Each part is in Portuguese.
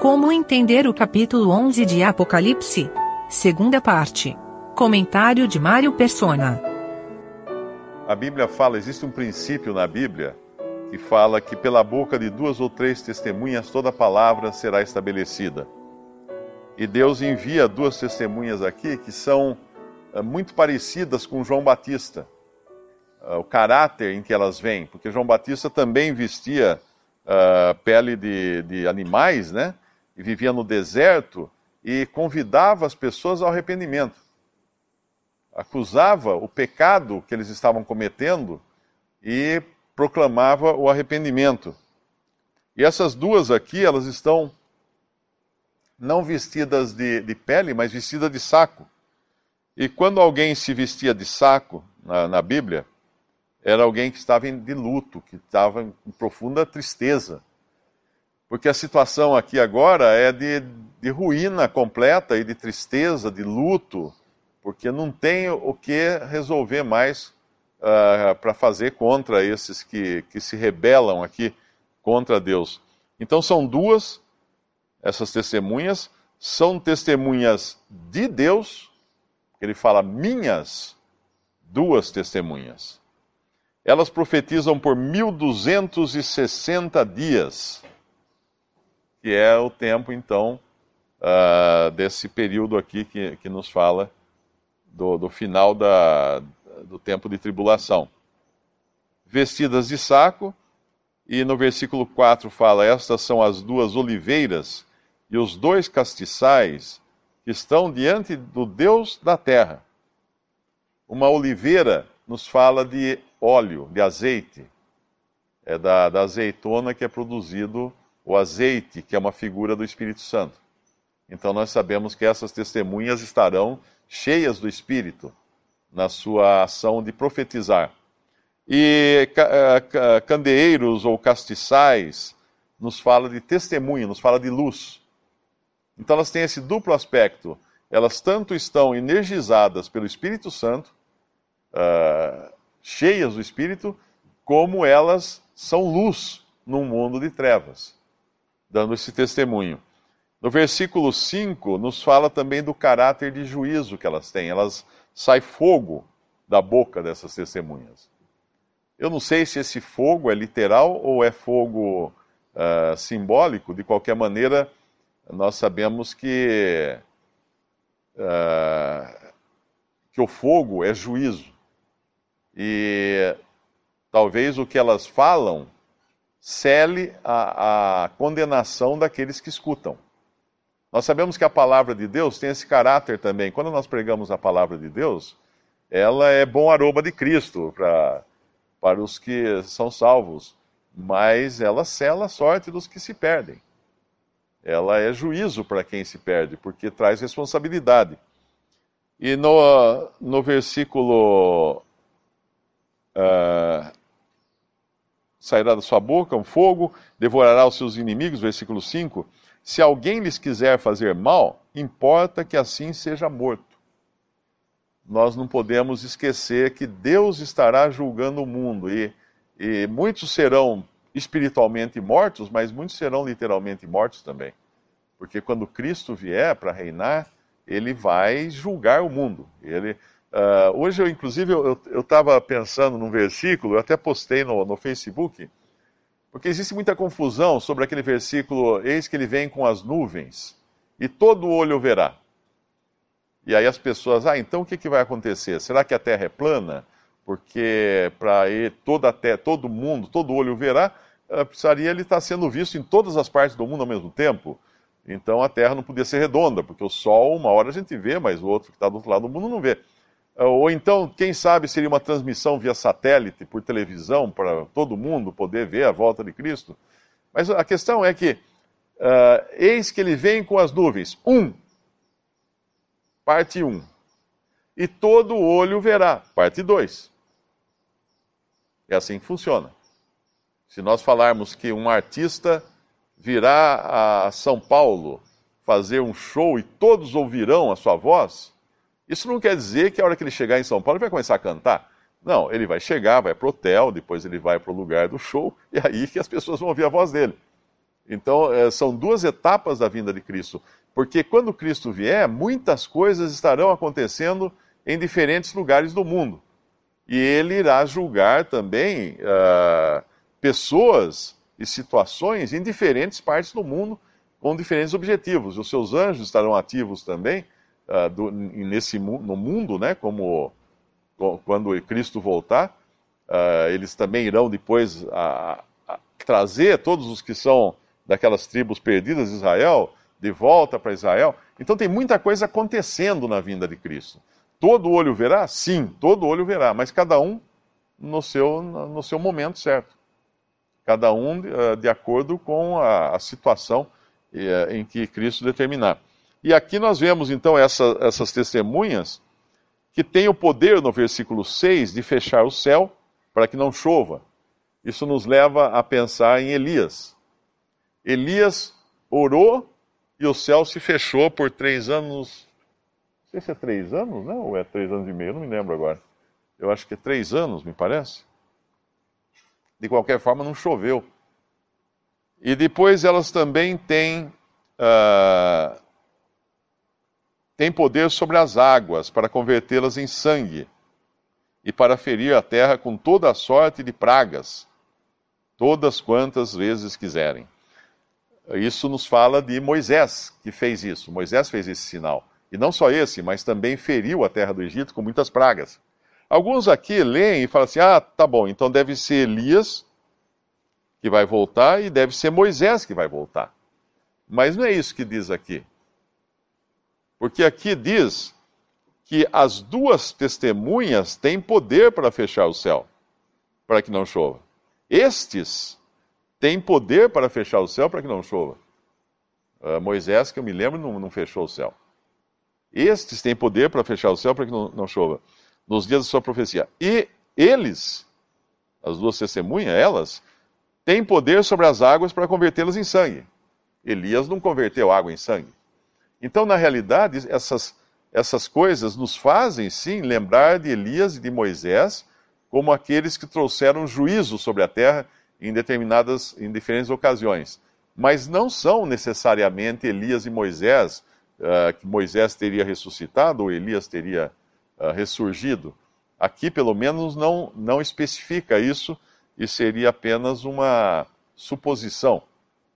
Como entender o capítulo 11 de Apocalipse? Segunda parte. Comentário de Mário Persona. A Bíblia fala, existe um princípio na Bíblia que fala que pela boca de duas ou três testemunhas toda palavra será estabelecida. E Deus envia duas testemunhas aqui que são uh, muito parecidas com João Batista. Uh, o caráter em que elas vêm, porque João Batista também vestia uh, pele de, de animais, né? Vivia no deserto e convidava as pessoas ao arrependimento. Acusava o pecado que eles estavam cometendo e proclamava o arrependimento. E essas duas aqui, elas estão não vestidas de, de pele, mas vestidas de saco. E quando alguém se vestia de saco na, na Bíblia, era alguém que estava de luto, que estava em profunda tristeza. Porque a situação aqui agora é de, de ruína completa e de tristeza, de luto, porque não tem o que resolver mais uh, para fazer contra esses que, que se rebelam aqui contra Deus. Então são duas, essas testemunhas, são testemunhas de Deus, ele fala minhas duas testemunhas. Elas profetizam por 1260 dias, que é o tempo, então, uh, desse período aqui que, que nos fala do, do final da, do tempo de tribulação. Vestidas de saco, e no versículo 4 fala: Estas são as duas oliveiras e os dois castiçais que estão diante do Deus da terra. Uma oliveira nos fala de óleo, de azeite. É da, da azeitona que é produzido o azeite, que é uma figura do Espírito Santo. Então nós sabemos que essas testemunhas estarão cheias do Espírito na sua ação de profetizar. E eh, candeeiros ou castiçais nos fala de testemunho, nos fala de luz. Então elas têm esse duplo aspecto. Elas tanto estão energizadas pelo Espírito Santo, uh, cheias do Espírito, como elas são luz num mundo de trevas, dando esse testemunho. No versículo 5, nos fala também do caráter de juízo que elas têm. Elas sai fogo da boca dessas testemunhas. Eu não sei se esse fogo é literal ou é fogo uh, simbólico, de qualquer maneira, nós sabemos que, uh, que o fogo é juízo. E talvez o que elas falam cele a, a condenação daqueles que escutam. Nós sabemos que a palavra de Deus tem esse caráter também. Quando nós pregamos a palavra de Deus, ela é bom aroma de Cristo para, para os que são salvos, mas ela cela a sorte dos que se perdem. Ela é juízo para quem se perde, porque traz responsabilidade. E no, no versículo Uh, sairá da sua boca um fogo, devorará os seus inimigos, versículo 5. Se alguém lhes quiser fazer mal, importa que assim seja morto. Nós não podemos esquecer que Deus estará julgando o mundo e, e muitos serão espiritualmente mortos, mas muitos serão literalmente mortos também. Porque quando Cristo vier para reinar, ele vai julgar o mundo. Ele, Uh, hoje, eu, inclusive, eu estava pensando num versículo, eu até postei no, no Facebook, porque existe muita confusão sobre aquele versículo: Eis que ele vem com as nuvens, e todo olho verá. E aí as pessoas, ah, então o que, que vai acontecer? Será que a terra é plana? Porque para toda a terra, todo mundo, todo olho verá, uh, precisaria ele estar tá sendo visto em todas as partes do mundo ao mesmo tempo. Então a terra não podia ser redonda, porque o sol, uma hora a gente vê, mas o outro que está do outro lado do mundo não vê. É, ou então, quem sabe, seria uma transmissão via satélite, por televisão, para todo mundo poder ver a volta de Cristo. Mas a questão é que, uh, eis que ele vem com as nuvens. Um, parte 1. Um. E todo olho verá, parte 2. É assim que funciona. Se nós falarmos que um artista virá a São Paulo fazer um show e todos ouvirão a sua voz, isso não quer dizer que a hora que ele chegar em São Paulo ele vai começar a cantar. Não, ele vai chegar, vai para o hotel, depois ele vai para o lugar do show, e aí que as pessoas vão ouvir a voz dele. Então, é, são duas etapas da vinda de Cristo. Porque quando Cristo vier, muitas coisas estarão acontecendo em diferentes lugares do mundo. E ele irá julgar também uh, pessoas e situações em diferentes partes do mundo com diferentes objetivos. Os seus anjos estarão ativos também uh, do, nesse no mundo, né? Como quando Cristo voltar, uh, eles também irão depois a, a trazer todos os que são daquelas tribos perdidas de Israel de volta para Israel. Então tem muita coisa acontecendo na vinda de Cristo. Todo olho verá? Sim, todo olho verá, mas cada um no seu, no seu momento certo. Cada um uh, de acordo com a, a situação uh, em que Cristo determinar. E aqui nós vemos então essa, essas testemunhas que têm o poder, no versículo 6, de fechar o céu para que não chova. Isso nos leva a pensar em Elias. Elias orou e o céu se fechou por três anos. Não sei se é três anos, né? Ou é três anos e meio, não me lembro agora. Eu acho que é três anos, me parece. De qualquer forma, não choveu. E depois elas também têm, uh, têm poder sobre as águas para convertê-las em sangue e para ferir a terra com toda a sorte de pragas, todas quantas vezes quiserem. Isso nos fala de Moisés, que fez isso. Moisés fez esse sinal. E não só esse, mas também feriu a terra do Egito com muitas pragas. Alguns aqui leem e falam assim: ah, tá bom, então deve ser Elias que vai voltar e deve ser Moisés que vai voltar. Mas não é isso que diz aqui. Porque aqui diz que as duas testemunhas têm poder para fechar o céu, para que não chova. Estes tem poder para fechar o céu para que não chova. Uh, Moisés, que eu me lembro, não, não, fechou o céu. Estes têm poder para fechar o céu para que não, não chova, nos dias da sua profecia. E eles, as duas testemunhas, elas, têm poder sobre as águas para convertê-las em sangue. Elias não converteu água em sangue. Então, na realidade, essas, essas coisas nos fazem, sim, lembrar de Elias e de Moisés como aqueles que trouxeram juízo sobre a terra em determinadas, em diferentes ocasiões. Mas não são necessariamente Elias e Moisés, uh, que Moisés teria ressuscitado ou Elias teria uh, ressurgido. Aqui, pelo menos, não, não especifica isso e seria apenas uma suposição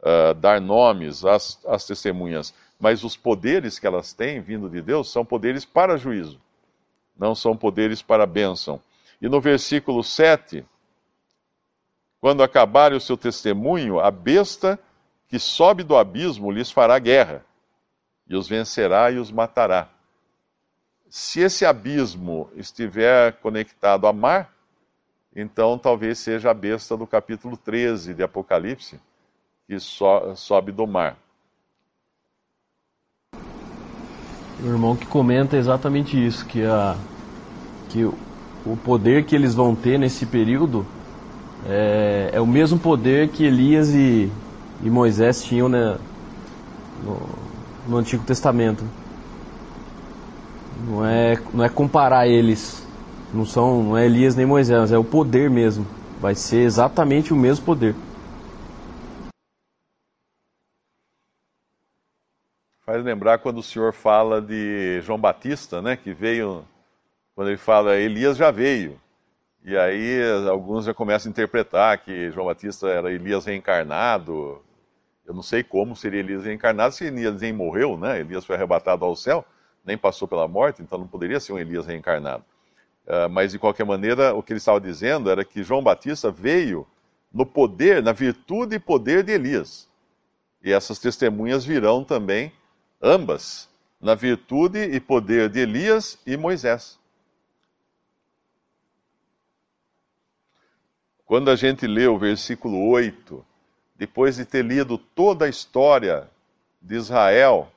uh, dar nomes às, às testemunhas. Mas os poderes que elas têm vindo de Deus são poderes para juízo, não são poderes para bênção. E no versículo 7 quando acabarem o seu testemunho, a besta que sobe do abismo lhes fará guerra, e os vencerá e os matará. Se esse abismo estiver conectado a mar, então talvez seja a besta do capítulo 13 de Apocalipse, que so, sobe do mar. O irmão que comenta exatamente isso, que, a, que o poder que eles vão ter nesse período é, é o mesmo poder que Elias e, e Moisés tinham né, no, no Antigo Testamento. Não é, não é comparar eles, não são, não é Elias nem Moisés, é o poder mesmo. Vai ser exatamente o mesmo poder. Faz lembrar quando o senhor fala de João Batista, né, que veio, quando ele fala Elias já veio. E aí alguns já começam a interpretar que João Batista era Elias reencarnado. Eu não sei como seria Elias reencarnado se Elias nem morreu, né? Elias foi arrebatado ao céu, nem passou pela morte, então não poderia ser um Elias reencarnado. Uh, mas de qualquer maneira, o que ele estava dizendo era que João Batista veio no poder, na virtude e poder de Elias. E essas testemunhas virão também, ambas, na virtude e poder de Elias e Moisés. Quando a gente lê o versículo 8, depois de ter lido toda a história de Israel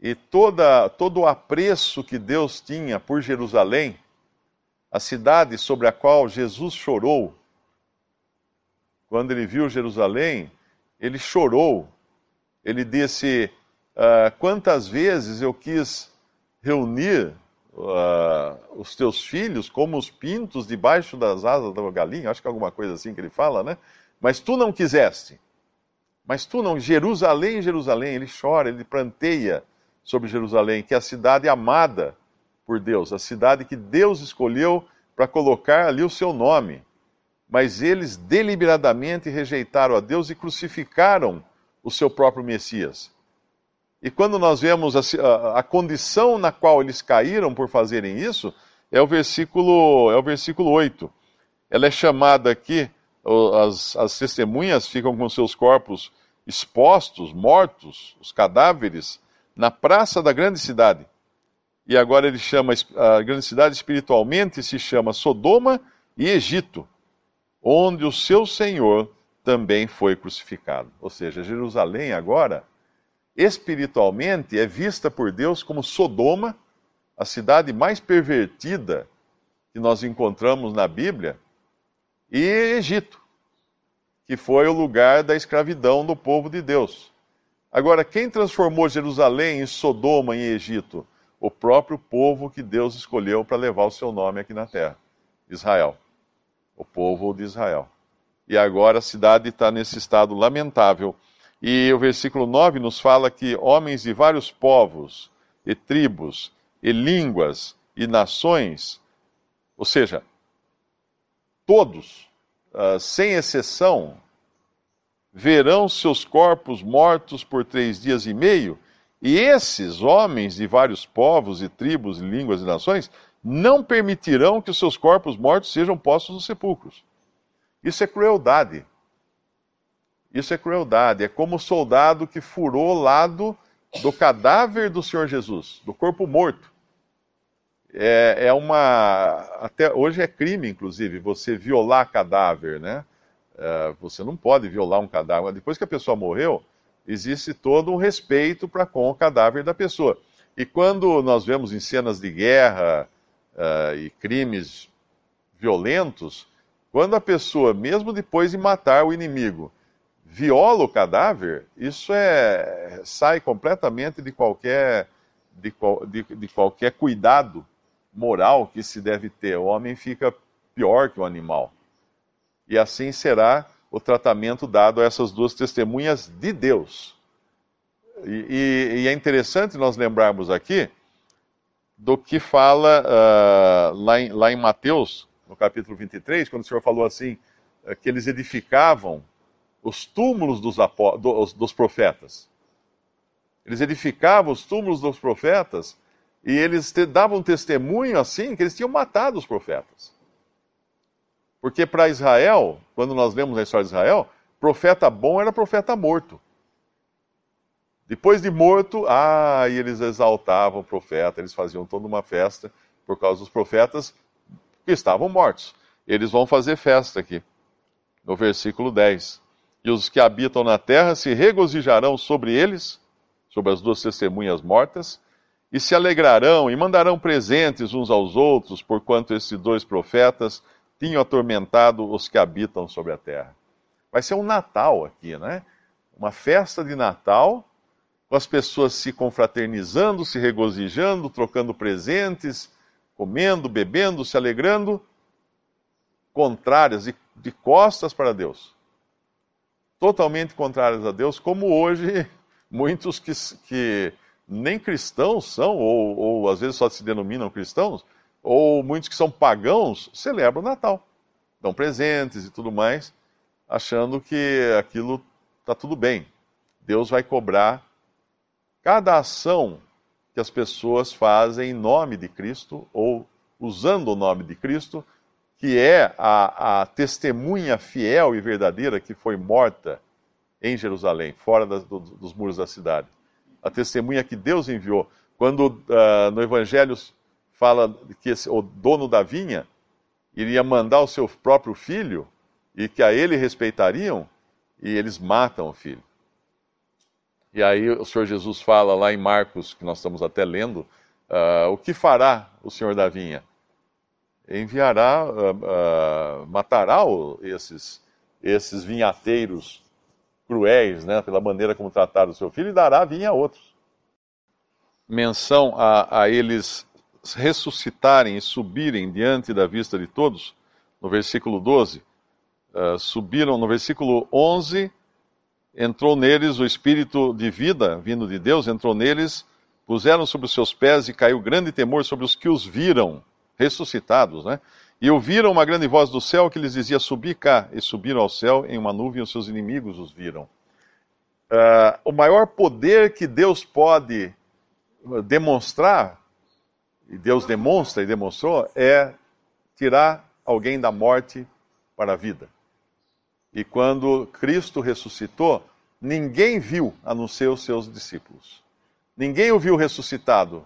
e toda, todo o apreço que Deus tinha por Jerusalém, a cidade sobre a qual Jesus chorou, quando ele viu Jerusalém, ele chorou. Ele disse: ah, Quantas vezes eu quis reunir uh, os teus filhos como os pintos debaixo das asas da galinha, acho que é alguma coisa assim que ele fala, né? Mas tu não quiseste. Mas tu não, Jerusalém, Jerusalém, ele chora, ele planteia sobre Jerusalém, que é a cidade amada por Deus, a cidade que Deus escolheu para colocar ali o seu nome. Mas eles deliberadamente rejeitaram a Deus e crucificaram o seu próprio Messias. E quando nós vemos a, a, condição na qual eles caíram por fazerem isso, é o versículo, é o versículo 8. Ela é chamada aqui, as, as testemunhas ficam com seus corpos expostos, mortos, os cadáveres, na praça da grande cidade. E agora ele chama a grande cidade espiritualmente se chama Sodoma e Egito, onde o seu Senhor também foi crucificado. Ou seja, Jerusalém agora espiritualmente é vista por Deus como Sodoma, a cidade mais pervertida que nós encontramos na Bíblia, e Egito, que foi o lugar da escravidão do povo de Deus. Agora, quem transformou Jerusalém em Sodoma em Egito? O próprio povo que Deus escolheu para levar o seu nome aqui na terra, Israel. O povo de Israel. E agora a cidade está nesse estado lamentável. E o versículo 9 nos fala que homens de vários povos, e tribos, e línguas, e nações, ou seja, todos, uh, sem exceção, verão seus corpos mortos por três dias e meio, e esses homens de vários povos e tribos, e línguas e nações não permitirão que os seus corpos mortos sejam postos nos sepulcros. Isso é crueldade. Isso é crueldade. É como o soldado que furou o lado do cadáver do Senhor Jesus, do corpo morto é, é uma. Até hoje é crime, inclusive, você violar cadáver, né? É, você não pode violar um cadáver. Depois que a pessoa morreu, existe todo um respeito para com o cadáver da pessoa. E quando nós vemos em cenas de guerra uh, e crimes violentos, quando a pessoa, mesmo depois de matar o inimigo, viola o cadáver, isso é sai completamente de qualquer de, de, de qualquer cuidado moral que se deve ter. O homem fica pior que o animal. E assim será o tratamento dado a essas duas testemunhas de Deus. E, e, e é interessante nós lembrarmos aqui do que fala uh, lá, em, lá em Mateus, no capítulo 23, quando o Senhor falou assim, uh, que eles edificavam os túmulos dos, dos, dos profetas. Eles edificavam os túmulos dos profetas e eles te, davam testemunho assim que eles tinham matado os profetas. Porque para Israel, quando nós lemos a história de Israel, profeta bom era profeta morto. Depois de morto, ah, e eles exaltavam o profeta, eles faziam toda uma festa por causa dos profetas que estavam mortos. Eles vão fazer festa aqui, no versículo 10. E os que habitam na terra se regozijarão sobre eles, sobre as duas testemunhas mortas, e se alegrarão e mandarão presentes uns aos outros, porquanto esses dois profetas tinham atormentado os que habitam sobre a terra. Vai ser um Natal aqui, né? Uma festa de Natal, com as pessoas se confraternizando, se regozijando, trocando presentes, comendo, bebendo, se alegrando, contrárias, de, de costas para Deus. Totalmente contrárias a Deus, como hoje muitos que, que nem cristãos são, ou, ou às vezes só se denominam cristãos, ou muitos que são pagãos, celebram o Natal. Dão presentes e tudo mais, achando que aquilo está tudo bem. Deus vai cobrar cada ação que as pessoas fazem em nome de Cristo, ou usando o nome de Cristo, que é a, a testemunha fiel e verdadeira que foi morta em Jerusalém, fora do, dos muros da cidade a testemunha que Deus enviou. Quando uh, no Evangelho fala que esse, o dono da vinha iria mandar o seu próprio filho e que a ele respeitariam, e eles matam o filho. E aí o Senhor Jesus fala lá em Marcos, que nós estamos até lendo, uh, o que fará o Senhor da vinha? Enviará, uh, matará o, esses, esses vinhateiros cruéis, né, pela maneira como trataram o seu filho, e dará vinha a outros. Menção a, a eles ressuscitarem e subirem diante da vista de todos, no versículo 12, uh, subiram no versículo 11, entrou neles o espírito de vida vindo de Deus, entrou neles, puseram sobre os seus pés e caiu grande temor sobre os que os viram, ressuscitados, né? E ouviram uma grande voz do céu que lhes dizia: Subi cá. E subiram ao céu em uma nuvem, e os seus inimigos os viram. Uh, o maior poder que Deus pode demonstrar, e Deus demonstra e demonstrou, é tirar alguém da morte para a vida. E quando Cristo ressuscitou, ninguém viu a não ser os seus discípulos. Ninguém o viu ressuscitado.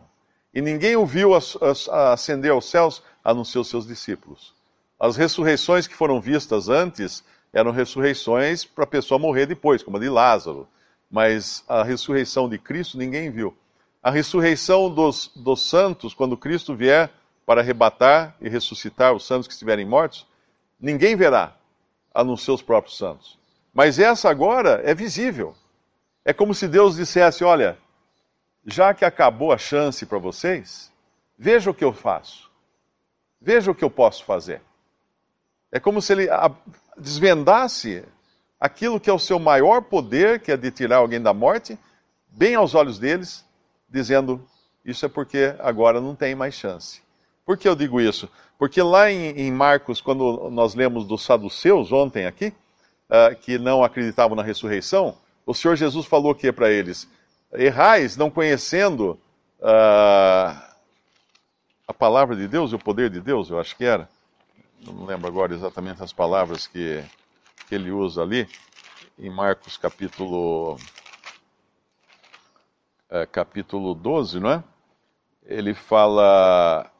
E ninguém o viu ascender aos céus a não ser os seus discípulos. As ressurreições que foram vistas antes eram ressurreições para a pessoa morrer depois, como a de Lázaro. Mas a ressurreição de Cristo ninguém viu. A ressurreição dos, dos santos, quando Cristo vier para arrebatar e ressuscitar os santos que estiverem mortos, ninguém verá, a não ser os próprios santos. Mas essa agora é visível. É como se Deus dissesse: olha, já que acabou a chance para vocês, veja o que eu faço. Veja o que eu posso fazer. É como se ele desvendasse aquilo que é o seu maior poder, que é de tirar alguém da morte, bem aos olhos deles, dizendo: Isso é porque agora não tem mais chance. Por que eu digo isso? Porque lá em, em Marcos, quando nós lemos dos saduceus ontem aqui, uh, que não acreditavam na ressurreição, o Senhor Jesus falou o que para eles? Errais não conhecendo uh, a palavra de Deus e o poder de Deus, eu acho que era. Não lembro agora exatamente as palavras que, que ele usa ali, em Marcos capítulo, uh, capítulo 12, não é? Ele fala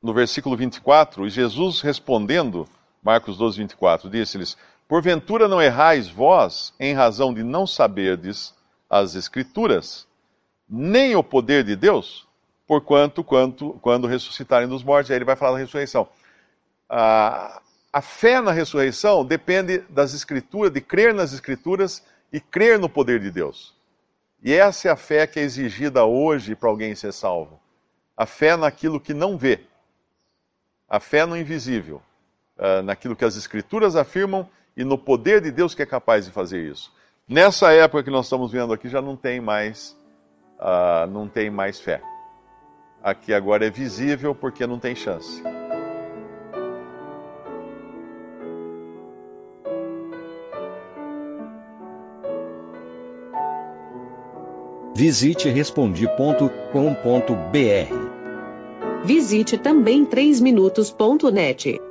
no versículo 24, e Jesus respondendo, Marcos 12, 24, disse-lhes: Porventura não errais vós em razão de não saberdes as Escrituras, nem o poder de Deus, porquanto quanto, quando ressuscitarem dos mortos, aí ele vai falar da ressurreição. A, a fé na ressurreição depende das Escrituras, de crer nas Escrituras e crer no poder de Deus. E essa é a fé que é exigida hoje para alguém ser salvo. A fé naquilo que não vê a fé no invisível, uh, naquilo que as Escrituras afirmam e no poder de Deus que é capaz de fazer isso. Nessa época que nós estamos vendo aqui já não tem mais, uh, não tem mais fé. Aqui agora é visível porque não tem chance. Visite respondi.com.br Visite também 3minutos.net.